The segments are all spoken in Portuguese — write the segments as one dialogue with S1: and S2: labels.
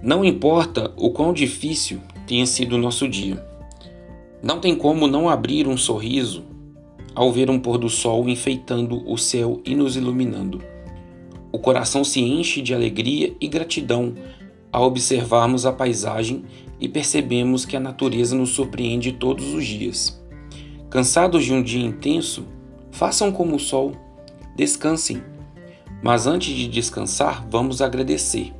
S1: Não importa o quão difícil tenha sido o nosso dia, não tem como não abrir um sorriso ao ver um pôr do sol enfeitando o céu e nos iluminando. O coração se enche de alegria e gratidão ao observarmos a paisagem e percebemos que a natureza nos surpreende todos os dias. Cansados de um dia intenso, façam como o sol, descansem. Mas antes de descansar, vamos agradecer.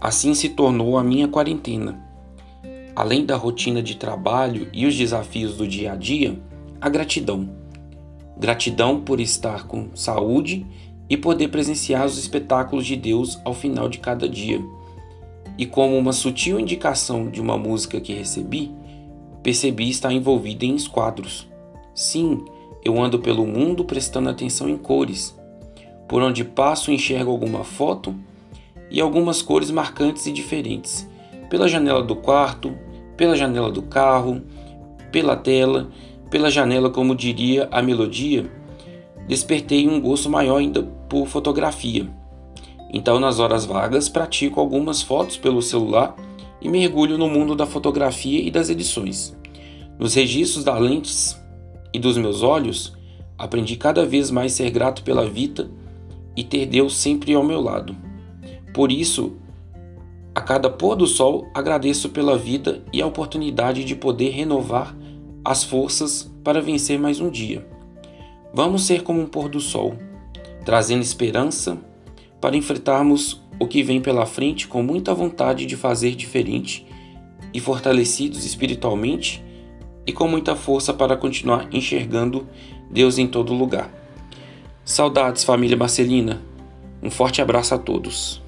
S1: Assim se tornou a minha quarentena. Além da rotina de trabalho e os desafios do dia a dia, a gratidão. Gratidão por estar com saúde e poder presenciar os espetáculos de Deus ao final de cada dia. E como uma sutil indicação de uma música que recebi, percebi estar envolvida em esquadros. Sim, eu ando pelo mundo prestando atenção em cores. Por onde passo, enxergo alguma foto e algumas cores marcantes e diferentes. Pela janela do quarto, pela janela do carro, pela tela, pela janela, como diria a melodia, despertei um gosto maior ainda por fotografia. Então, nas horas vagas, pratico algumas fotos pelo celular e mergulho no mundo da fotografia e das edições. Nos registros das lentes e dos meus olhos, aprendi cada vez mais ser grato pela vida e ter Deus sempre ao meu lado. Por isso, a cada pôr do sol, agradeço pela vida e a oportunidade de poder renovar as forças para vencer mais um dia. Vamos ser como um pôr do sol, trazendo esperança para enfrentarmos o que vem pela frente com muita vontade de fazer diferente e fortalecidos espiritualmente e com muita força para continuar enxergando Deus em todo lugar. Saudades, família Marcelina. Um forte abraço a todos.